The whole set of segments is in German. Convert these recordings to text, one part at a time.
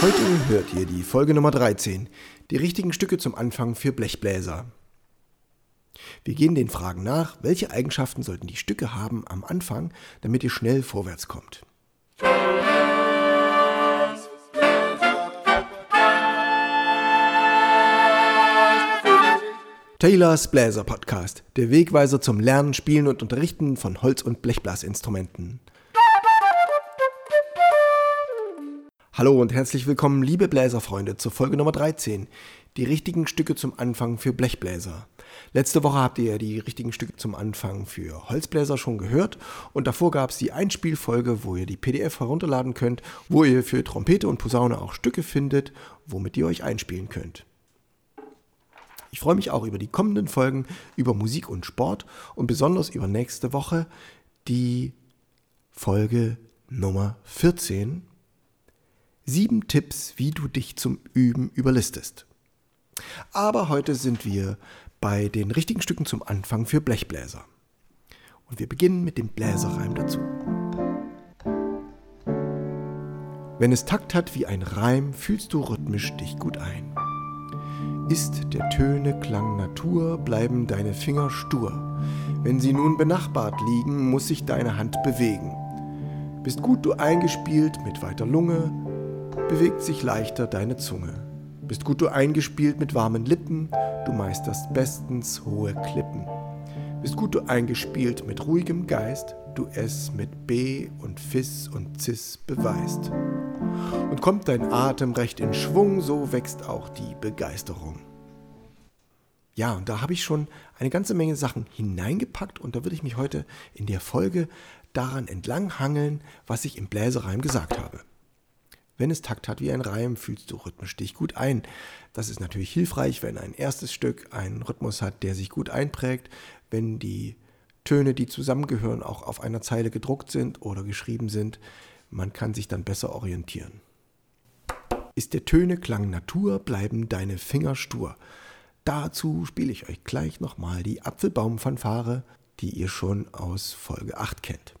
Heute hört ihr die Folge Nummer 13, die richtigen Stücke zum Anfang für Blechbläser. Wir gehen den Fragen nach, welche Eigenschaften sollten die Stücke haben am Anfang, damit ihr schnell vorwärts kommt. Taylors Bläser Podcast, der Wegweiser zum Lernen, Spielen und Unterrichten von Holz- und Blechblasinstrumenten. Hallo und herzlich willkommen, liebe Bläserfreunde, zur Folge Nummer 13. Die richtigen Stücke zum Anfang für Blechbläser. Letzte Woche habt ihr die richtigen Stücke zum Anfang für Holzbläser schon gehört und davor gab es die Einspielfolge, wo ihr die PDF herunterladen könnt, wo ihr für Trompete und Posaune auch Stücke findet, womit ihr euch einspielen könnt. Ich freue mich auch über die kommenden Folgen über Musik und Sport und besonders über nächste Woche die Folge Nummer 14. Sieben Tipps, wie du dich zum Üben überlistest. Aber heute sind wir bei den richtigen Stücken zum Anfang für Blechbläser. Und wir beginnen mit dem Bläserreim dazu. Wenn es Takt hat wie ein Reim, fühlst du rhythmisch dich gut ein. Ist der Töne Klang Natur, bleiben deine Finger stur. Wenn sie nun benachbart liegen, muss sich deine Hand bewegen. Bist gut du eingespielt mit weiter Lunge, bewegt sich leichter deine Zunge. Bist gut du eingespielt mit warmen Lippen, du meisterst bestens hohe Klippen. Bist gut du eingespielt mit ruhigem Geist, du es mit B und Fis und Cis beweist. Und kommt dein Atem recht in Schwung, so wächst auch die Begeisterung. Ja, und da habe ich schon eine ganze Menge Sachen hineingepackt und da würde ich mich heute in der Folge daran entlanghangeln, was ich im Bläsereim gesagt habe. Wenn es Takt hat wie ein Reim, fühlst du rhythmisch dich gut ein. Das ist natürlich hilfreich, wenn ein erstes Stück einen Rhythmus hat, der sich gut einprägt, wenn die Töne, die zusammengehören, auch auf einer Zeile gedruckt sind oder geschrieben sind. Man kann sich dann besser orientieren. Ist der Töne Klang Natur, bleiben deine Finger stur. Dazu spiele ich euch gleich nochmal die Apfelbaumfanfare, die ihr schon aus Folge 8 kennt.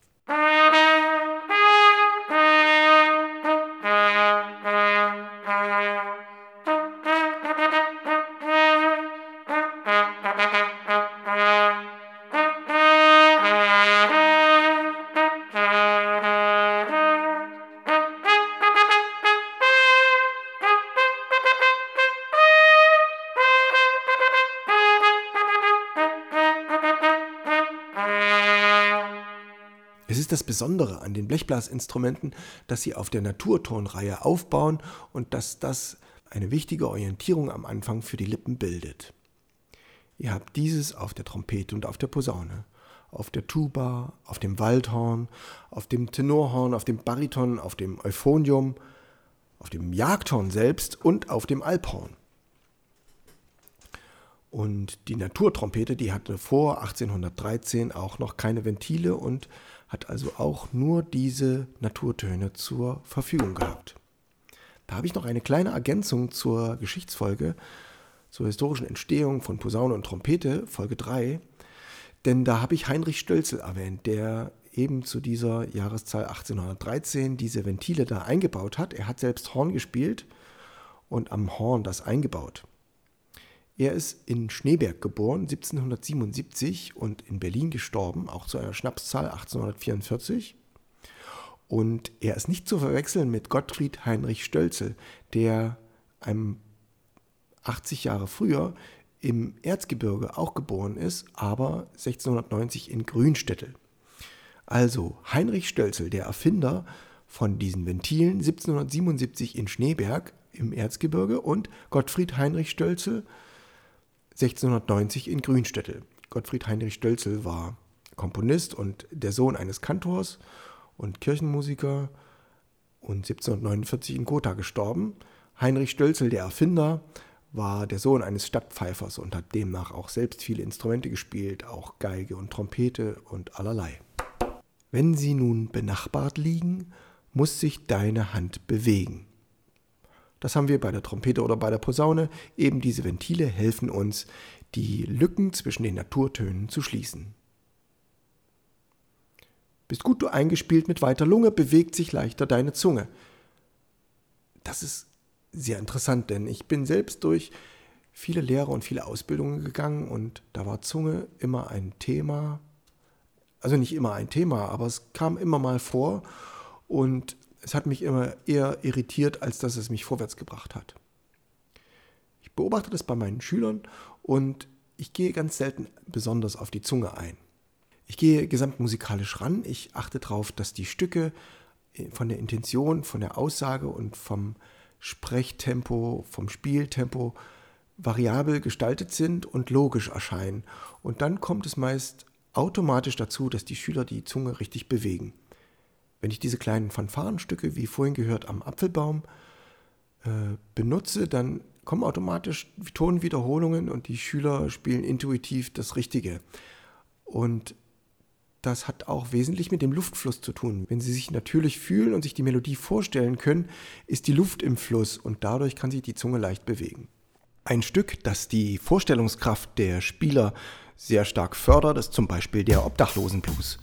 Es ist das Besondere an den Blechblasinstrumenten, dass sie auf der Naturtonreihe aufbauen und dass das eine wichtige Orientierung am Anfang für die Lippen bildet. Ihr habt dieses auf der Trompete und auf der Posaune, auf der Tuba, auf dem Waldhorn, auf dem Tenorhorn, auf dem Bariton, auf dem Euphonium, auf dem Jagdhorn selbst und auf dem Alphorn. Und die Naturtrompete, die hatte vor 1813 auch noch keine Ventile und hat also auch nur diese Naturtöne zur Verfügung gehabt. Da habe ich noch eine kleine Ergänzung zur Geschichtsfolge, zur historischen Entstehung von Posaune und Trompete, Folge 3. Denn da habe ich Heinrich Stölzel erwähnt, der eben zu dieser Jahreszahl 1813 diese Ventile da eingebaut hat. Er hat selbst Horn gespielt und am Horn das eingebaut. Er ist in Schneeberg geboren, 1777 und in Berlin gestorben, auch zu einer Schnapszahl 1844. Und er ist nicht zu verwechseln mit Gottfried Heinrich Stölzel, der einem 80 Jahre früher im Erzgebirge auch geboren ist, aber 1690 in Grünstädtel. Also Heinrich Stölzel, der Erfinder von diesen Ventilen, 1777 in Schneeberg im Erzgebirge und Gottfried Heinrich Stölzel, 1690 in Grünstädtel. Gottfried Heinrich Stölzel war Komponist und der Sohn eines Kantors und Kirchenmusiker und 1749 in Gotha gestorben. Heinrich Stölzel, der Erfinder, war der Sohn eines Stadtpfeifers und hat demnach auch selbst viele Instrumente gespielt, auch Geige und Trompete und allerlei. Wenn sie nun benachbart liegen, muss sich deine Hand bewegen. Das haben wir bei der Trompete oder bei der Posaune. Eben diese Ventile helfen uns, die Lücken zwischen den Naturtönen zu schließen. Bist gut du eingespielt mit weiter Lunge, bewegt sich leichter deine Zunge. Das ist sehr interessant, denn ich bin selbst durch viele Lehre und viele Ausbildungen gegangen und da war Zunge immer ein Thema. Also nicht immer ein Thema, aber es kam immer mal vor und es hat mich immer eher irritiert, als dass es mich vorwärts gebracht hat. Ich beobachte das bei meinen Schülern und ich gehe ganz selten besonders auf die Zunge ein. Ich gehe gesamtmusikalisch ran, ich achte darauf, dass die Stücke von der Intention, von der Aussage und vom Sprechtempo, vom Spieltempo variabel gestaltet sind und logisch erscheinen. Und dann kommt es meist automatisch dazu, dass die Schüler die Zunge richtig bewegen. Wenn ich diese kleinen Fanfarenstücke, wie vorhin gehört, am Apfelbaum äh, benutze, dann kommen automatisch Tonwiederholungen und die Schüler spielen intuitiv das Richtige. Und das hat auch wesentlich mit dem Luftfluss zu tun. Wenn Sie sich natürlich fühlen und sich die Melodie vorstellen können, ist die Luft im Fluss und dadurch kann sich die Zunge leicht bewegen. Ein Stück, das die Vorstellungskraft der Spieler sehr stark fördert, ist zum Beispiel der Obdachlosenblues.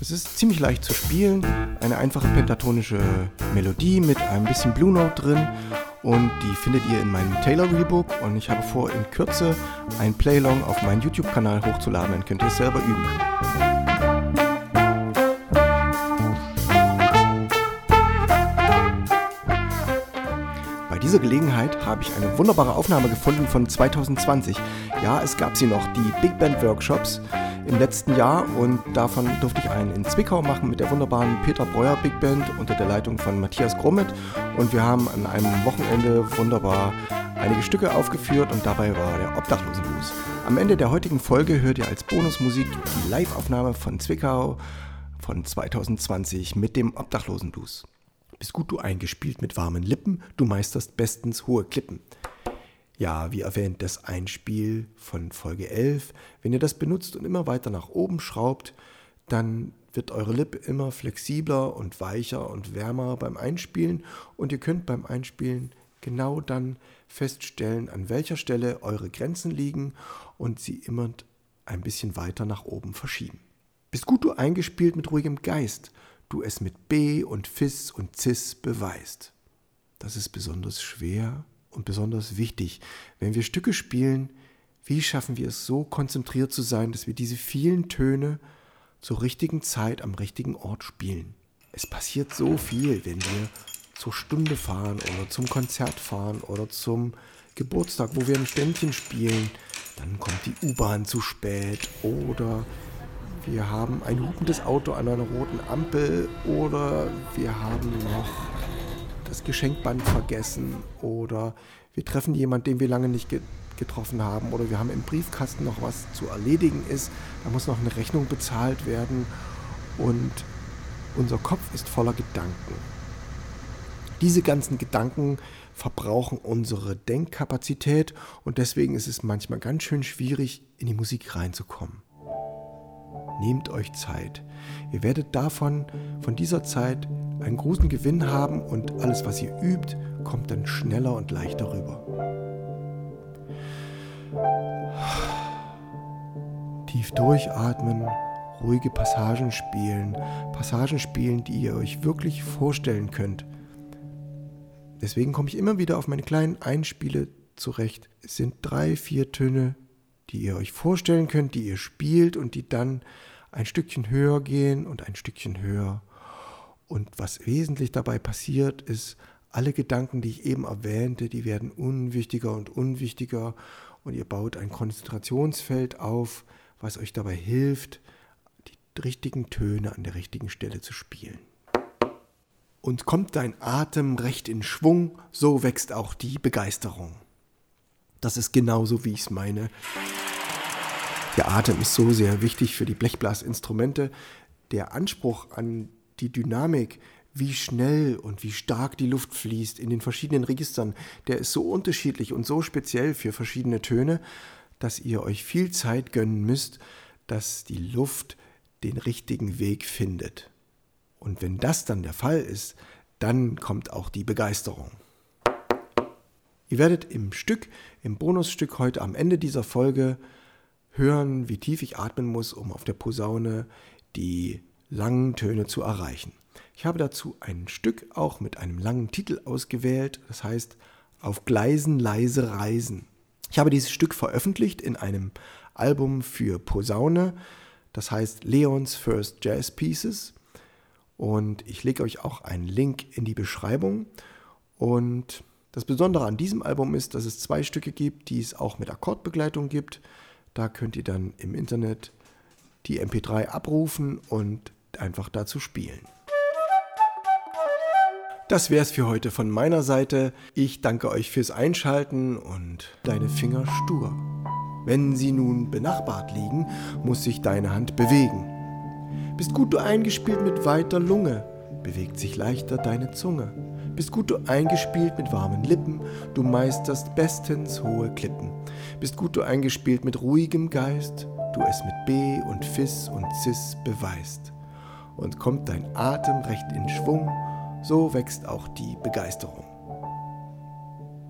Es ist ziemlich leicht zu spielen, eine einfache pentatonische Melodie mit ein bisschen Blue Note drin. Und die findet ihr in meinem Taylor Rebook. Und ich habe vor, in Kürze ein Playlong auf meinen YouTube-Kanal hochzuladen, dann könnt ihr es selber üben. dieser Gelegenheit habe ich eine wunderbare Aufnahme gefunden von 2020. Ja, es gab sie noch, die Big Band Workshops im letzten Jahr und davon durfte ich einen in Zwickau machen mit der wunderbaren Peter Breuer Big Band unter der Leitung von Matthias Grommet und wir haben an einem Wochenende wunderbar einige Stücke aufgeführt und dabei war der Obdachlosenblues. Am Ende der heutigen Folge hört ihr als Bonusmusik die Live-Aufnahme von Zwickau von 2020 mit dem Obdachlosenblues. Bist gut du eingespielt mit warmen Lippen, du meisterst bestens hohe Klippen. Ja, wie erwähnt, das Einspiel von Folge 11. Wenn ihr das benutzt und immer weiter nach oben schraubt, dann wird eure Lippe immer flexibler und weicher und wärmer beim Einspielen und ihr könnt beim Einspielen genau dann feststellen, an welcher Stelle eure Grenzen liegen und sie immer ein bisschen weiter nach oben verschieben. Bist gut du eingespielt mit ruhigem Geist du es mit B und Fis und Cis beweist. Das ist besonders schwer und besonders wichtig. Wenn wir Stücke spielen, wie schaffen wir es so konzentriert zu sein, dass wir diese vielen Töne zur richtigen Zeit am richtigen Ort spielen? Es passiert so viel, wenn wir zur Stunde fahren oder zum Konzert fahren oder zum Geburtstag, wo wir ein Ständchen spielen. Dann kommt die U-Bahn zu spät oder wir haben ein hupendes Auto an einer roten Ampel oder wir haben noch das Geschenkband vergessen oder wir treffen jemanden, den wir lange nicht getroffen haben oder wir haben im Briefkasten noch was zu erledigen ist, da muss noch eine Rechnung bezahlt werden und unser Kopf ist voller Gedanken. Diese ganzen Gedanken verbrauchen unsere Denkkapazität und deswegen ist es manchmal ganz schön schwierig, in die Musik reinzukommen. Nehmt euch Zeit. Ihr werdet davon, von dieser Zeit, einen großen Gewinn haben und alles, was ihr übt, kommt dann schneller und leichter rüber. Tief durchatmen, ruhige Passagen spielen, Passagen spielen, die ihr euch wirklich vorstellen könnt. Deswegen komme ich immer wieder auf meine kleinen Einspiele zurecht. Es sind drei, vier Töne, die ihr euch vorstellen könnt, die ihr spielt und die dann ein Stückchen höher gehen und ein Stückchen höher. Und was wesentlich dabei passiert, ist, alle Gedanken, die ich eben erwähnte, die werden unwichtiger und unwichtiger und ihr baut ein Konzentrationsfeld auf, was euch dabei hilft, die richtigen Töne an der richtigen Stelle zu spielen. Und kommt dein Atem recht in Schwung, so wächst auch die Begeisterung. Das ist genauso, wie ich es meine. Der Atem ist so sehr wichtig für die Blechblasinstrumente. Der Anspruch an die Dynamik, wie schnell und wie stark die Luft fließt in den verschiedenen Registern, der ist so unterschiedlich und so speziell für verschiedene Töne, dass ihr euch viel Zeit gönnen müsst, dass die Luft den richtigen Weg findet. Und wenn das dann der Fall ist, dann kommt auch die Begeisterung. Ihr werdet im Stück, im Bonusstück heute am Ende dieser Folge hören, wie tief ich atmen muss, um auf der Posaune die langen Töne zu erreichen. Ich habe dazu ein Stück auch mit einem langen Titel ausgewählt, das heißt Auf Gleisen leise reisen. Ich habe dieses Stück veröffentlicht in einem Album für Posaune, das heißt Leons First Jazz Pieces. Und ich lege euch auch einen Link in die Beschreibung. Und das Besondere an diesem Album ist, dass es zwei Stücke gibt, die es auch mit Akkordbegleitung gibt. Da könnt ihr dann im Internet die MP3 abrufen und einfach dazu spielen. Das wär's für heute von meiner Seite. Ich danke euch fürs Einschalten und deine Finger stur. Wenn sie nun benachbart liegen, muss sich deine Hand bewegen. Bist gut du eingespielt mit weiter Lunge, bewegt sich leichter deine Zunge. Bist gut du eingespielt mit warmen Lippen, du meisterst bestens hohe Klippen. Bist gut du eingespielt mit ruhigem Geist, du es mit B und Fis und Cis beweist. Und kommt dein Atem recht in Schwung, so wächst auch die Begeisterung.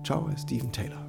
Ciao, Stephen Taylor.